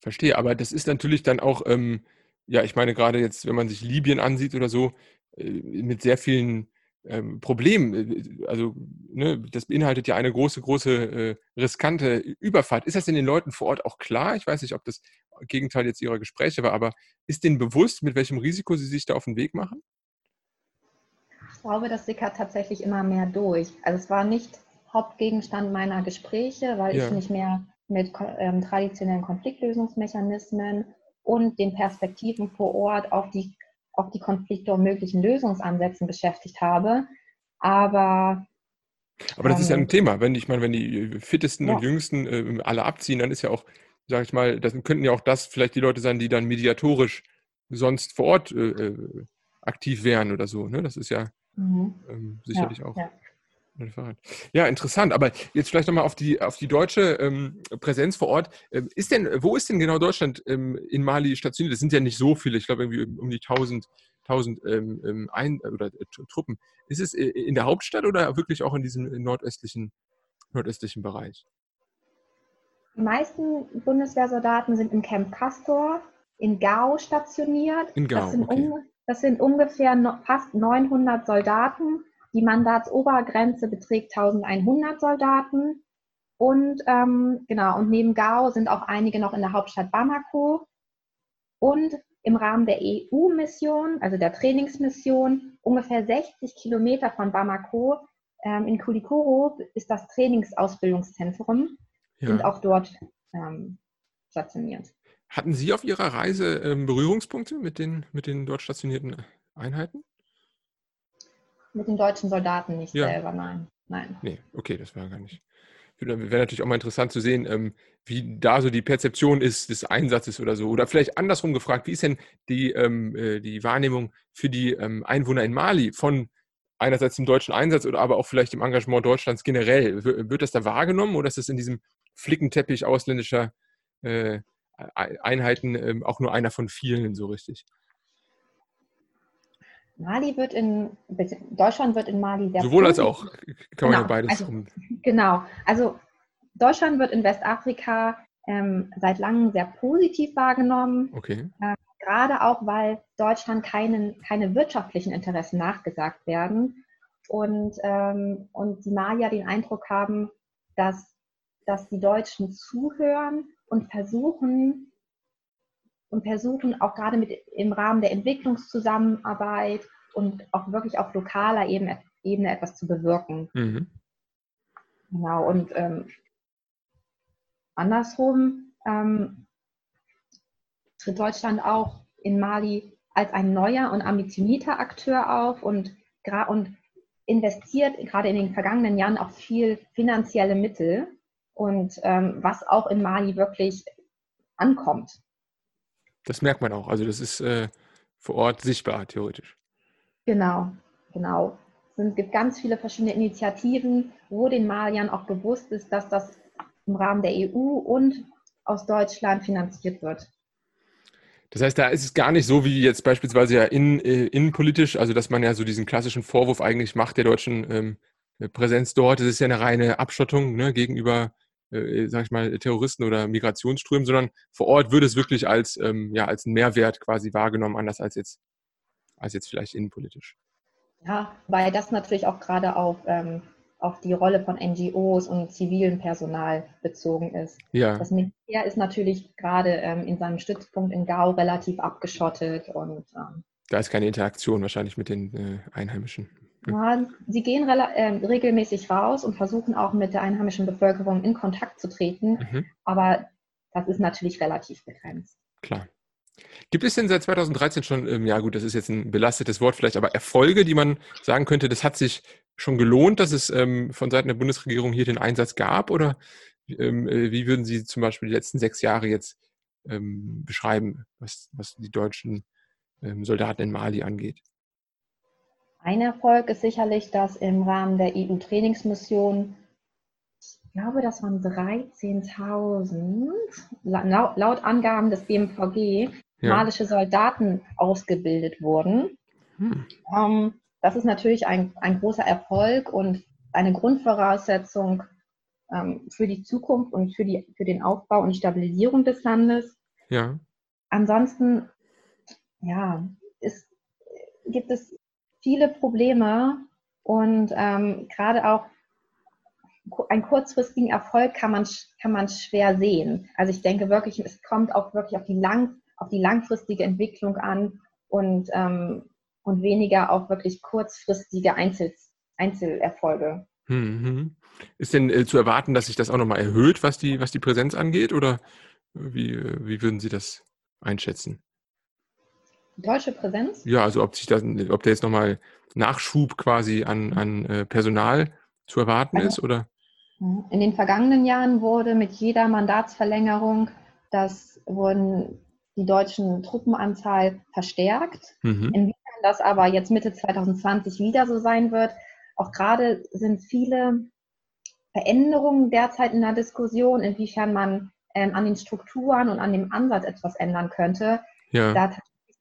Verstehe, aber das ist natürlich dann auch, ähm, ja, ich meine gerade jetzt, wenn man sich Libyen ansieht oder so, äh, mit sehr vielen ähm, Problemen. Äh, also ne, das beinhaltet ja eine große, große äh, riskante Überfahrt. Ist das den Leuten vor Ort auch klar? Ich weiß nicht, ob das Gegenteil jetzt ihrer Gespräche war, aber ist denen bewusst, mit welchem Risiko sie sich da auf den Weg machen?
glaube, das sickert tatsächlich immer mehr durch. Also es war nicht Hauptgegenstand meiner Gespräche, weil ja. ich mich mehr mit ähm, traditionellen Konfliktlösungsmechanismen und den Perspektiven vor Ort auf die, auf die Konflikte und möglichen Lösungsansätzen beschäftigt habe. Aber
aber das ist ja ein ähm, Thema. Wenn ich meine, wenn die fittesten ja. und jüngsten äh, alle abziehen, dann ist ja auch, sage ich mal, das könnten ja auch das vielleicht die Leute sein, die dann mediatorisch sonst vor Ort äh, äh aktiv wären oder so. Ne? Das ist ja Mhm. Ähm, sicherlich ja, auch. Ja. Ja, interessant. Aber jetzt vielleicht nochmal auf die, auf die deutsche ähm, Präsenz vor Ort. Ähm, ist denn, wo ist denn genau Deutschland ähm, in Mali stationiert? Das sind ja nicht so viele, ich glaube irgendwie um die 1000, 1000 ähm, ähm, Ein oder, äh, Truppen. Ist es äh, in der Hauptstadt oder wirklich auch in diesem nordöstlichen, nordöstlichen Bereich?
Die meisten Bundeswehrsoldaten sind im Camp Castor in Gao stationiert.
In Gao,
das sind
okay.
um, das sind ungefähr fast 900 Soldaten. Die Mandatsobergrenze beträgt 1100 Soldaten. Und ähm, genau, und neben Gao sind auch einige noch in der Hauptstadt Bamako. Und im Rahmen der EU-Mission, also der Trainingsmission, ungefähr 60 Kilometer von Bamako ähm, in Kulikoro ist das Trainingsausbildungszentrum, ja. sind auch dort ähm, stationiert.
Hatten Sie auf Ihrer Reise ähm, Berührungspunkte mit den, mit den dort stationierten Einheiten?
Mit den deutschen Soldaten nicht
Ja.
selber, nein. Nein.
Nee, okay, das war gar nicht. Wäre natürlich auch mal interessant zu sehen, ähm, wie da so die Perzeption ist des Einsatzes oder so. Oder vielleicht andersrum gefragt, wie ist denn die, ähm, äh, die Wahrnehmung für die ähm, Einwohner in Mali von einerseits dem deutschen Einsatz oder aber auch vielleicht dem Engagement Deutschlands generell? Wird das da wahrgenommen oder ist das in diesem Flickenteppich ausländischer äh, Ei- Einheiten auch nur einer von vielen so richtig?
Mali wird in, Deutschland wird in Mali sehr
Sowohl als auch. Kann man ja
Genau,
beides.
also-
um,
Genau. Also Deutschland wird in Westafrika ähm, seit langem sehr positiv wahrgenommen,
okay.
gerade auch, weil Deutschland keinen, keine wirtschaftlichen Interessen nachgesagt werden und, ähm, und die Malier den Eindruck haben, dass, dass die Deutschen zuhören und versuchen, und versuchen auch gerade mit im Rahmen der Entwicklungszusammenarbeit und auch wirklich auf lokaler Ebene, Ebene etwas zu bewirken.
Mhm.
Genau, und ähm, andersrum ähm, tritt Deutschland auch in Mali als ein neuer und ambitionierter Akteur auf und, und investiert gerade in den vergangenen Jahren auch viel finanzielle Mittel und ähm, was auch in Mali wirklich ankommt.
Das merkt man auch. Also das ist äh, vor Ort sichtbar, theoretisch.
Genau, genau. Es gibt ganz viele verschiedene Initiativen, wo den Maliern auch bewusst ist, dass das im Rahmen der EU und aus Deutschland finanziert wird.
Das heißt, da ist es gar nicht so wie jetzt beispielsweise ja in, äh, innenpolitisch, also dass man ja so diesen klassischen Vorwurf eigentlich macht der deutschen ähm, äh, Präsenz dort. Es ist ja eine reine Abschottung ne, gegenüber, äh, sag ich mal, Terroristen oder Migrationsströmen, sondern vor Ort wird es wirklich als, ähm, ja, als Mehrwert quasi wahrgenommen, anders als jetzt, als jetzt vielleicht innenpolitisch.
Ja, weil das natürlich auch gerade auf, ähm, auf die Rolle von NGOs und zivilem Personal bezogen ist.
Ja,
Das Militär ist natürlich gerade ähm, in seinem Stützpunkt in Gao relativ abgeschottet und ähm,
da ist keine Interaktion wahrscheinlich mit den äh, Einheimischen.
Ja, sie gehen ähm, regelmäßig raus und versuchen auch mit der einheimischen Bevölkerung in Kontakt zu treten,
Mhm.
aber das ist natürlich relativ begrenzt.
Klar. Gibt es denn seit 2013 schon, ähm, ja gut, das ist jetzt ein belastetes Wort vielleicht, aber Erfolge, die man sagen könnte, das hat sich schon gelohnt, dass es ähm, von Seiten der Bundesregierung hier den Einsatz gab? Oder ähm, äh, wie würden Sie zum Beispiel die letzten sechs Jahre jetzt ähm, beschreiben, was, was die deutschen ähm, Soldaten in Mali angeht?
Ein Erfolg ist sicherlich, dass im Rahmen der EU-Trainingsmission, ich glaube, das waren 13.000, la- laut Angaben des BMVG,
Ja.
malische Soldaten ausgebildet wurden.
Hm.
Ähm, das ist natürlich ein, ein großer Erfolg und eine Grundvoraussetzung ähm, für die Zukunft und für, die, für den Aufbau und die Stabilisierung des Landes.
Ja.
Ansonsten, ja, ist, gibt es viele Probleme und ähm, gerade auch einen kurzfristigen Erfolg kann man, kann man schwer sehen. Also ich denke wirklich, es kommt auch wirklich auf die, lang, auf die langfristige Entwicklung an und, ähm, und weniger auf wirklich kurzfristige Einzel, Einzelerfolge.
Hm, hm. Ist denn äh, zu erwarten, dass sich das auch nochmal erhöht, was die, was die Präsenz angeht? Oder wie, äh, wie würden Sie das einschätzen?
Deutsche Präsenz?
Ja, also ob sich das, ob da jetzt nochmal Nachschub quasi an, an äh, Personal zu erwarten
Also-
ist oder?
In den vergangenen Jahren wurde mit jeder Mandatsverlängerung das wurden die deutschen Truppenanzahl verstärkt.
Mhm.
Inwiefern das aber jetzt Mitte 2020 wieder so sein wird, auch gerade sind viele Veränderungen derzeit in der Diskussion, inwiefern man ähm, an den Strukturen und an dem Ansatz etwas ändern könnte,
Ja,
da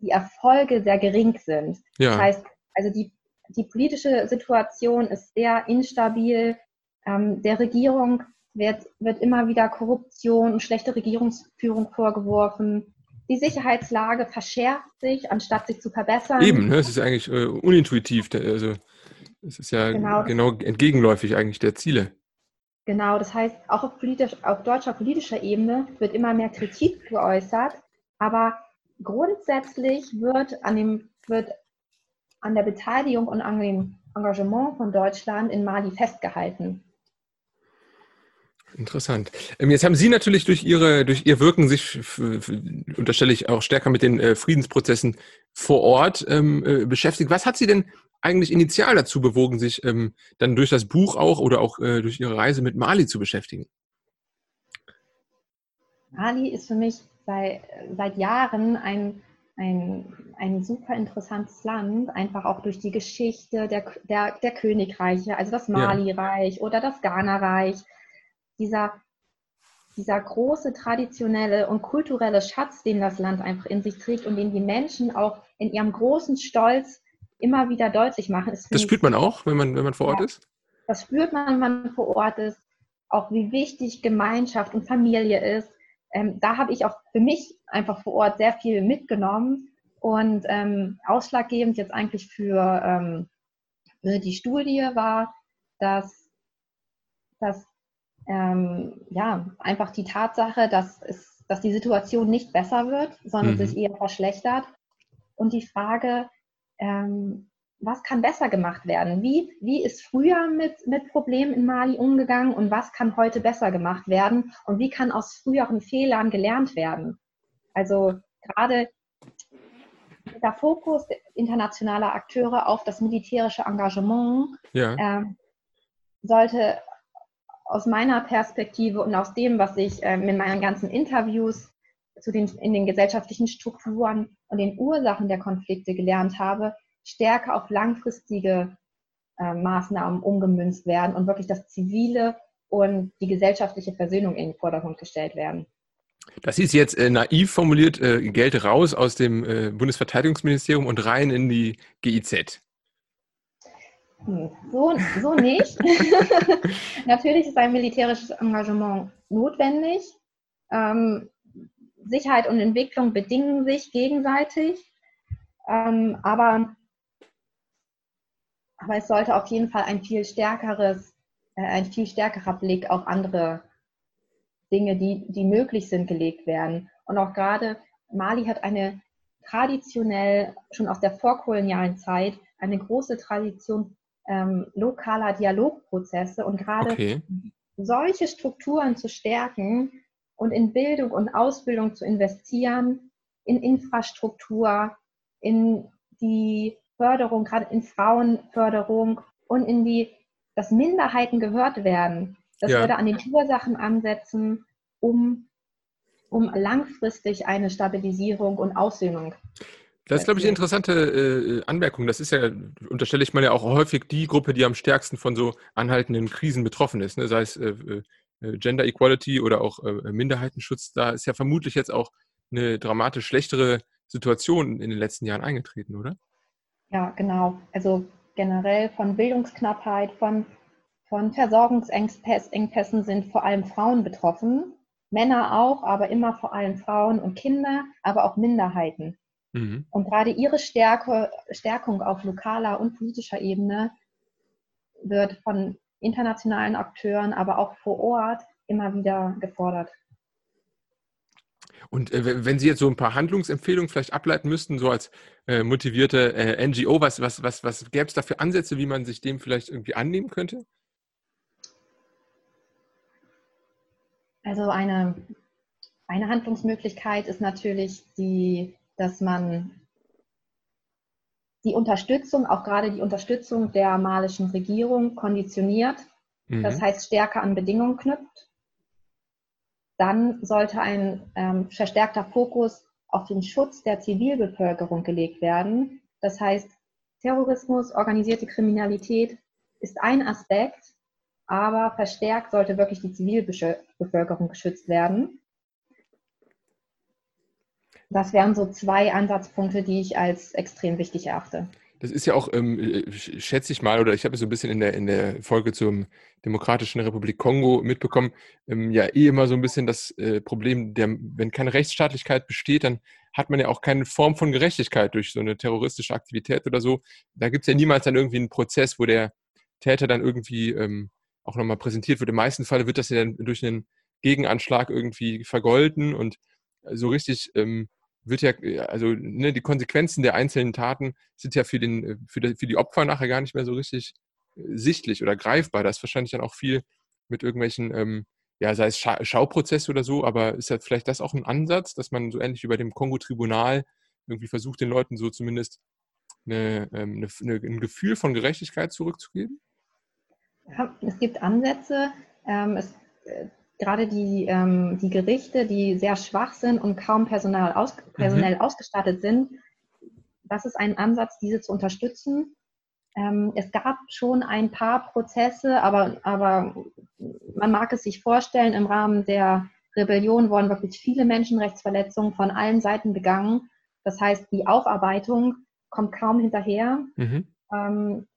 die Erfolge sehr gering sind. Das
ja,
heißt, also die, die politische Situation ist sehr instabil. Ähm, der Regierung wird, wird immer wieder Korruption und schlechte Regierungsführung vorgeworfen. Die Sicherheitslage verschärft sich, anstatt sich zu verbessern.
eben, ne? Es ist eigentlich äh, unintuitiv, also es ist ja
Genau.
genau entgegenläufig eigentlich der Ziele.
Genau, das heißt, auch auf, politisch, auf deutscher politischer Ebene wird immer mehr Kritik geäußert, aber grundsätzlich wird an, dem, wird an der Beteiligung und an dem Engagement von Deutschland in Mali festgehalten.
Interessant. Ähm, jetzt haben Sie natürlich durch Ihre, durch Ihr Wirken sich, unterstelle ich, auch stärker mit den äh, Friedensprozessen vor Ort ähm, äh, beschäftigt. Was hat Sie denn eigentlich initial dazu bewogen, sich ähm, dann durch das Buch auch oder auch äh, durch Ihre Reise mit Mali zu beschäftigen?
Mali ist für mich seit, seit Jahren ein, ein, ein super interessantes Land, einfach auch durch die Geschichte der, der, der Königreiche, also das Mali-Reich ja. oder das Ghana-Reich. Dieser, dieser große traditionelle und kulturelle Schatz, den das Land einfach in sich trägt und den die Menschen auch in ihrem großen Stolz immer wieder deutlich machen.
das spürt man auch, wenn man, wenn man vor Ort ja, ist?
Das spürt man, wenn man vor Ort ist. Auch wie wichtig Gemeinschaft und Familie ist. Ähm, da habe ich auch für mich einfach vor Ort sehr viel mitgenommen. Und ähm, ausschlaggebend jetzt eigentlich für, ähm, für, die Studie war, dass, dass ähm, ja, einfach die Tatsache, dass, es, dass die Situation nicht besser wird, sondern mhm. sich eher verschlechtert. Und die Frage, ähm, was kann besser gemacht werden? Wie, wie ist früher mit, mit Problemen in Mali umgegangen und was kann heute besser gemacht werden? Und wie kann aus früheren Fehlern gelernt werden? Also gerade der Fokus internationaler Akteure auf das militärische Engagement ja. ähm, sollte aus meiner Perspektive und aus dem, was ich ähm, in meinen ganzen Interviews zu den, in den gesellschaftlichen Strukturen und den Ursachen der Konflikte gelernt habe, stärker auf langfristige äh, Maßnahmen umgemünzt werden und wirklich das zivile und die gesellschaftliche Versöhnung in den Vordergrund gestellt werden.
Das ist jetzt äh, naiv formuliert, äh, Geld raus aus dem äh, Bundesverteidigungsministerium und rein in die GIZ.
Hm, so, so nicht. Natürlich ist ein militärisches Engagement notwendig. Ähm, Sicherheit und Entwicklung bedingen sich gegenseitig. Ähm, aber, aber es sollte auf jeden Fall ein viel stärkeres, äh, ein viel stärkerer Blick auf andere Dinge, die, die möglich sind, gelegt werden. Und auch gerade Mali hat eine traditionell, schon aus der vorkolonialen Zeit, eine große Tradition ähm, lokaler Dialogprozesse und gerade okay. solche Strukturen zu stärken, und in Bildung und Ausbildung zu investieren, in Infrastruktur, in die Förderung, gerade in Frauenförderung und in die, dass Minderheiten gehört werden. Das ja. würde an den Ursachen ansetzen, um, um langfristig eine Stabilisierung und Aussöhnung
das ist, glaube ich, eine interessante äh, Anmerkung. Das ist ja, unterstelle ich mal ja auch häufig die Gruppe, die am stärksten von so anhaltenden Krisen betroffen ist. Ne? Sei es äh, äh äh, Gender Equality oder auch äh, Minderheitenschutz, da ist ja vermutlich jetzt auch eine dramatisch schlechtere Situation in den letzten Jahren eingetreten, oder?
Ja, genau. Also generell von Bildungsknappheit, von, von Versorgungsengpässen sind vor allem Frauen betroffen. Männer auch, aber immer vor allem Frauen und Kinder, aber auch Minderheiten. Mhm. Und gerade ihre Stärke, Stärkung auf lokaler und politischer Ebene wird von internationalen Akteuren, aber auch vor Ort immer wieder gefordert.
Und äh, wenn Sie jetzt so ein paar Handlungsempfehlungen vielleicht ableiten müssten, so als äh, motivierte äh, NGO, was, was, was, was gäbe es da für Ansätze, wie man sich dem vielleicht irgendwie annehmen könnte?
Also eine, eine Handlungsmöglichkeit ist natürlich die, dass man die Unterstützung, auch gerade die Unterstützung der malischen Regierung konditioniert, mhm. das heißt stärker an Bedingungen knüpft. Dann sollte ein ähm, verstärkter Fokus auf den Schutz der Zivilbevölkerung gelegt werden. Das heißt, Terrorismus, organisierte Kriminalität ist ein Aspekt, aber verstärkt sollte wirklich die Zivilbevölkerung geschützt werden. Das wären so zwei Ansatzpunkte, die ich als extrem wichtig erachte.
Das ist ja auch, ähm, äh, schätze ich mal, oder ich habe es so ein bisschen in der, in der Folge zur Demokratischen Republik Kongo mitbekommen, ähm, ja eh immer so ein bisschen das äh, Problem, der, wenn keine Rechtsstaatlichkeit besteht, dann hat man ja auch keine Form von Gerechtigkeit durch so eine terroristische Aktivität oder so. Da gibt es ja niemals dann irgendwie einen Prozess, wo der Täter dann irgendwie ähm, auch nochmal präsentiert wird. Im meisten Fall wird das ja dann durch einen Gegenanschlag irgendwie vergolten und so richtig ähm, wird ja, äh, also ne, die Konsequenzen der einzelnen Taten sind ja für, den, äh, für, die, für die Opfer nachher gar nicht mehr so richtig äh, sichtlich oder greifbar. Da ist wahrscheinlich dann auch viel mit irgendwelchen ähm, ja, sei es Scha Schauprozesse oder so, aber ist ja vielleicht das auch ein Ansatz, dass man so ähnlich wie bei dem Kongo-Tribunal irgendwie versucht, den Leuten so zumindest eine, ähm, eine, eine, ein Gefühl von Gerechtigkeit zurückzugeben?
Ja, es gibt Ansätze. Ähm, es, äh, gerade die, ähm, die Gerichte, die sehr schwach sind und kaum Personal aus, personell mhm. ausgestattet sind, das ist ein Ansatz, diese zu unterstützen. Ähm, es gab schon ein paar Prozesse, aber, aber man mag es sich vorstellen, im Rahmen der Rebellion wurden wirklich viele Menschenrechtsverletzungen von allen Seiten begangen. Das heißt, die Aufarbeitung kommt kaum hinterher. Mhm. Ähm,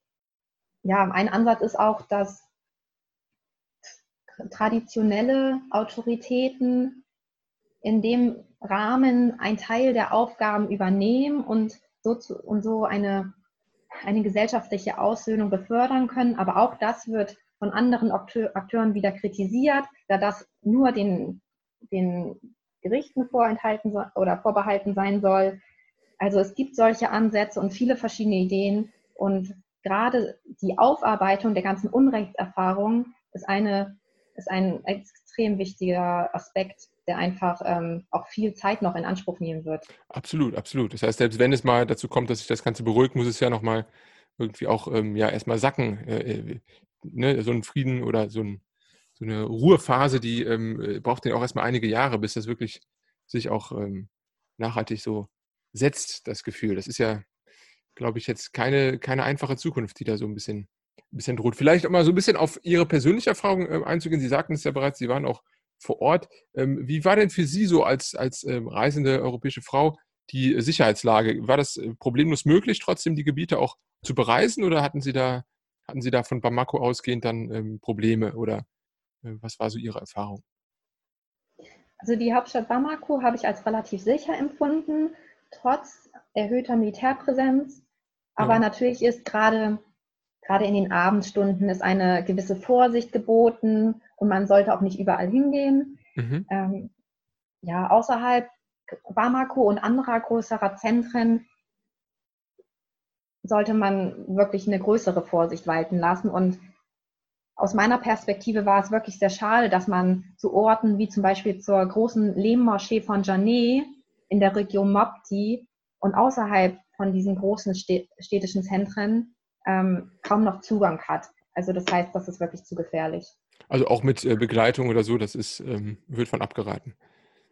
ja, ein Ansatz ist auch, dass traditionelle Autoritäten in dem Rahmen einen Teil der Aufgaben übernehmen und so, zu, und so eine, eine gesellschaftliche Aussöhnung befördern können. Aber auch das wird von anderen Akteuren wieder kritisiert, da das nur den, den Gerichten vorenthalten so, oder vorbehalten sein soll. Also es gibt solche Ansätze und viele verschiedene Ideen und gerade die Aufarbeitung der ganzen Unrechtserfahrungen ist, eine, ist ein extrem wichtiger Aspekt, der einfach ähm, auch viel Zeit noch in Anspruch nehmen wird.
Absolut, absolut. Das heißt, selbst wenn es mal dazu kommt, dass sich das Ganze beruhigt, muss es ja nochmal irgendwie auch ähm, ja erstmal sacken. Äh, äh, ne? So ein Frieden oder so, ein, so eine Ruhephase, die ähm, äh, braucht ja auch erstmal einige Jahre, bis das wirklich sich auch ähm, nachhaltig so setzt, das Gefühl. Das ist ja, glaube ich, jetzt keine, keine einfache Zukunft, die da so ein bisschen, ein bisschen droht. Vielleicht auch mal so ein bisschen auf Ihre persönliche Erfahrung äh, einzugehen. Sie sagten es ja bereits, Sie waren auch vor Ort. Ähm, wie war denn für Sie so als, als ähm, reisende europäische Frau die Sicherheitslage? War das äh, problemlos möglich, trotzdem die Gebiete auch zu bereisen oder hatten Sie da, hatten Sie da von Bamako ausgehend dann ähm, Probleme oder äh, was war so Ihre Erfahrung?
Also die Hauptstadt Bamako habe ich als relativ sicher empfunden, trotz erhöhter Militärpräsenz. Aber ja. natürlich ist gerade gerade in den Abendstunden ist eine gewisse Vorsicht geboten und man sollte auch nicht überall hingehen. Mhm. Ähm, ja, außerhalb Bamako und anderer größerer Zentren sollte man wirklich eine größere Vorsicht walten lassen. Und aus meiner Perspektive war es wirklich sehr schade, dass man zu Orten wie zum Beispiel zur großen Lehmmoschee von Janet in der Region Mopti und außerhalb von diesen großen städtischen Zentren ähm, kaum noch Zugang hat. Also das heißt, das ist wirklich zu gefährlich.
Also auch mit äh, Begleitung oder so, das ist, ähm, wird von abgeraten.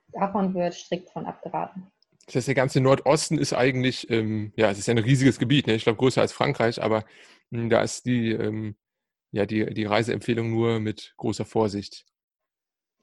Davon wird strikt von abgeraten.
Das heißt, der ganze Nordosten ist eigentlich, ähm, ja, es ist ja ein riesiges Gebiet, ne? ich glaube größer als Frankreich, aber mh, hm, da ist die, ähm, ja, die, die Reiseempfehlung nur mit großer Vorsicht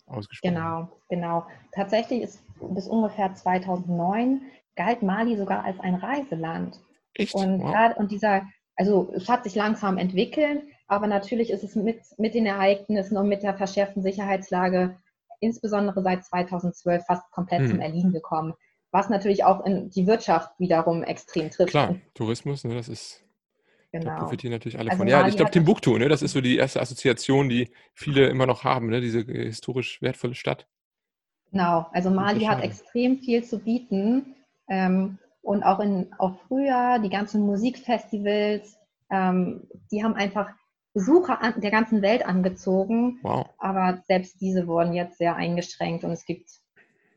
ausgesprochen.
Genau, genau. Tatsächlich ist bis ungefähr 2009 galt Mali sogar als ein Reiseland. Echt? Und, wow. grad, und dieser also es hat sich langsam entwickelt, aber natürlich ist es mit, mit den Ereignissen und mit der verschärften Sicherheitslage insbesondere seit 2012 fast komplett hm. zum Erliegen gekommen, was natürlich auch in die Wirtschaft wiederum extrem trifft.
Klar, Tourismus, ne, das ist, genau. da profitieren natürlich alle also von. Ja, ich glaube Timbuktu, ne, das ist so die erste Assoziation, die viele immer noch haben, ne, diese historisch wertvolle Stadt.
Genau, also Mali hat extrem viel zu bieten. Ähm, und auch, in, auch früher die ganzen Musikfestivals, ähm, die haben einfach Besucher an, der ganzen Welt angezogen. Wow. Aber selbst diese wurden jetzt sehr eingeschränkt. Und es gibt,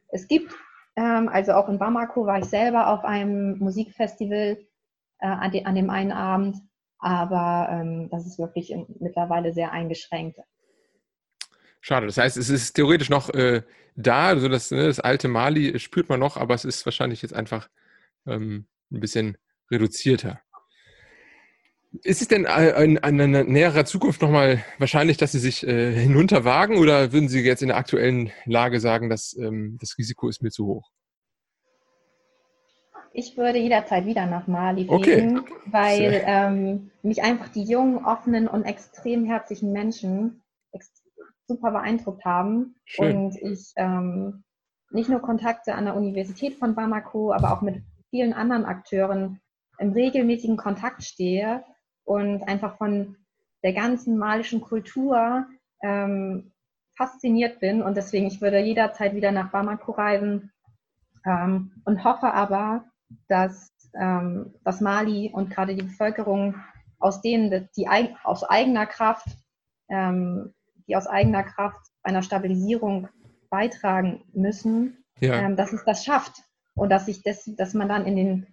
es gibt ähm, also auch in Bamako war ich selber auf einem Musikfestival äh, an, de, an, dem einen Abend. Aber ähm, das ist wirklich in, mittlerweile sehr eingeschränkt.
Schade. Das heißt, es ist theoretisch noch äh, da, also das, ne, das alte Mali spürt man noch, aber es ist wahrscheinlich jetzt einfach ähm, ein bisschen reduzierter. Ist es denn in, einer näherer Zukunft nochmal wahrscheinlich, dass Sie sich äh, hinunterwagen oder würden Sie jetzt in der aktuellen Lage sagen, dass ähm, das Risiko ist mir zu hoch?
Ich würde jederzeit wieder nach Mali fliegen, okay. weil ähm, mich einfach die jungen, offenen und extrem herzlichen Menschen super beeindruckt haben Schön. und ich ähm, nicht nur Kontakte an der Universität von Bamako, aber auch mit vielen anderen Akteuren im regelmäßigen Kontakt stehe und einfach von der ganzen malischen Kultur ähm, fasziniert bin. Und deswegen, ich würde jederzeit wieder nach Bamako reisen ähm, und hoffe aber, dass, ähm, dass Mali und gerade die Bevölkerung aus denen, die aus eigener Kraft, ähm, die aus eigener Kraft einer Stabilisierung beitragen müssen, ja. ähm, dass es das schafft und dass sich das, dass man dann in den,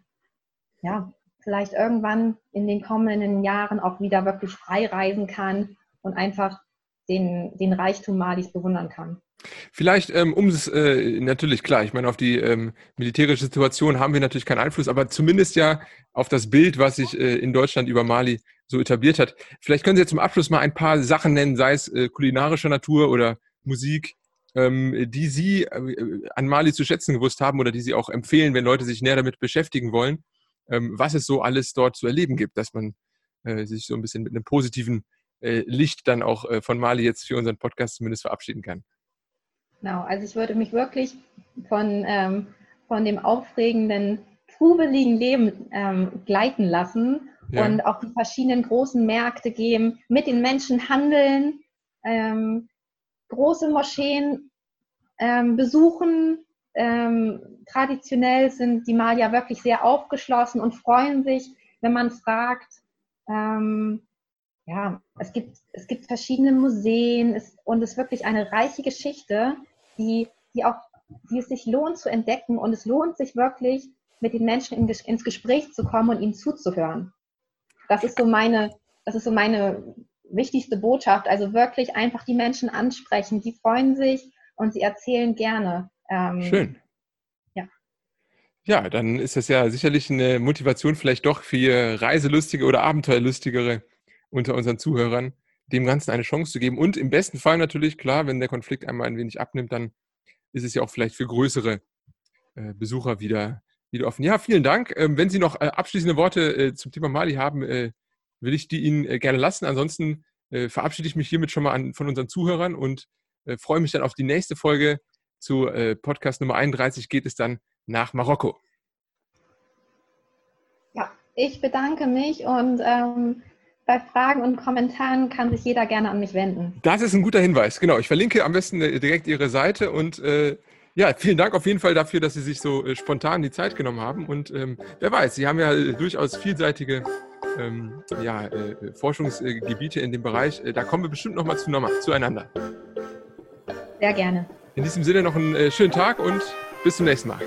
ja, vielleicht irgendwann in den kommenden Jahren auch wieder wirklich frei reisen kann und einfach den, den Reichtum Malis bewundern kann.
Vielleicht, ähm, um es äh, natürlich klar, ich meine, auf die ähm, militärische Situation haben wir natürlich keinen Einfluss, aber zumindest ja auf das Bild, was sich äh, in Deutschland über Mali so etabliert hat. Vielleicht können Sie jetzt zum Abschluss mal ein paar Sachen nennen, sei es äh, kulinarischer Natur oder Musik, ähm, die Sie äh, an Mali zu schätzen gewusst haben oder die Sie auch empfehlen, wenn Leute sich näher damit beschäftigen wollen, ähm, was es so alles dort zu erleben gibt, dass man äh, sich so ein bisschen mit einem positiven äh, Licht dann auch äh, von Mali jetzt für unseren Podcast zumindest verabschieden kann.
Genau, also ich würde mich wirklich von, ähm, von dem aufregenden, trubeligen Leben ähm, gleiten lassen ja. und auf die verschiedenen großen Märkte gehen, mit den Menschen handeln, ähm, große Moscheen ähm, besuchen. Ähm, traditionell sind die Malier wirklich sehr aufgeschlossen und freuen sich, wenn man fragt. Ähm, ja, es gibt, es gibt verschiedene Museen es, und es ist wirklich eine reiche Geschichte, die, die auch, die es sich lohnt zu entdecken und es lohnt sich wirklich, mit den Menschen in, ins Gespräch zu kommen und ihnen zuzuhören. Das ist so meine, das ist so meine wichtigste Botschaft. Also wirklich einfach die Menschen ansprechen. Die freuen sich und sie erzählen gerne.
Ähm, Schön. Ja. Ja, dann ist das ja sicherlich eine Motivation vielleicht doch für Reiselustige oder Abenteuerlustigere unter unseren Zuhörern, dem Ganzen eine Chance zu geben. Und im besten Fall natürlich, klar, wenn der Konflikt einmal ein wenig abnimmt, dann ist es ja auch vielleicht für größere äh, Besucher wieder, wieder offen. Ja, vielen Dank. Ähm, wenn Sie noch äh, abschließende Worte äh, zum Thema Mali haben, will ich die Ihnen äh, gerne lassen. Ansonsten äh, verabschiede ich mich hiermit schon mal an, von unseren Zuhörern und freue mich dann auf die nächste Folge. Zu Podcast Nummer 31 geht es dann nach Marokko.
Ja, ich bedanke mich und ähm bei Fragen und Kommentaren kann sich jeder gerne an mich wenden.
Das ist ein guter Hinweis. Genau, ich verlinke am besten äh, direkt Ihre Seite und äh, ja, vielen Dank auf jeden Fall dafür, dass Sie sich so äh, spontan die Zeit genommen haben. Und ähm, wer weiß, Sie haben ja äh, durchaus vielseitige ähm, ja, äh, Forschungsgebiete in dem Bereich. Äh, da kommen wir bestimmt nochmal zu, zueinander.
Sehr gerne.
In diesem Sinne noch einen schönen Tag und bis zum nächsten Mal.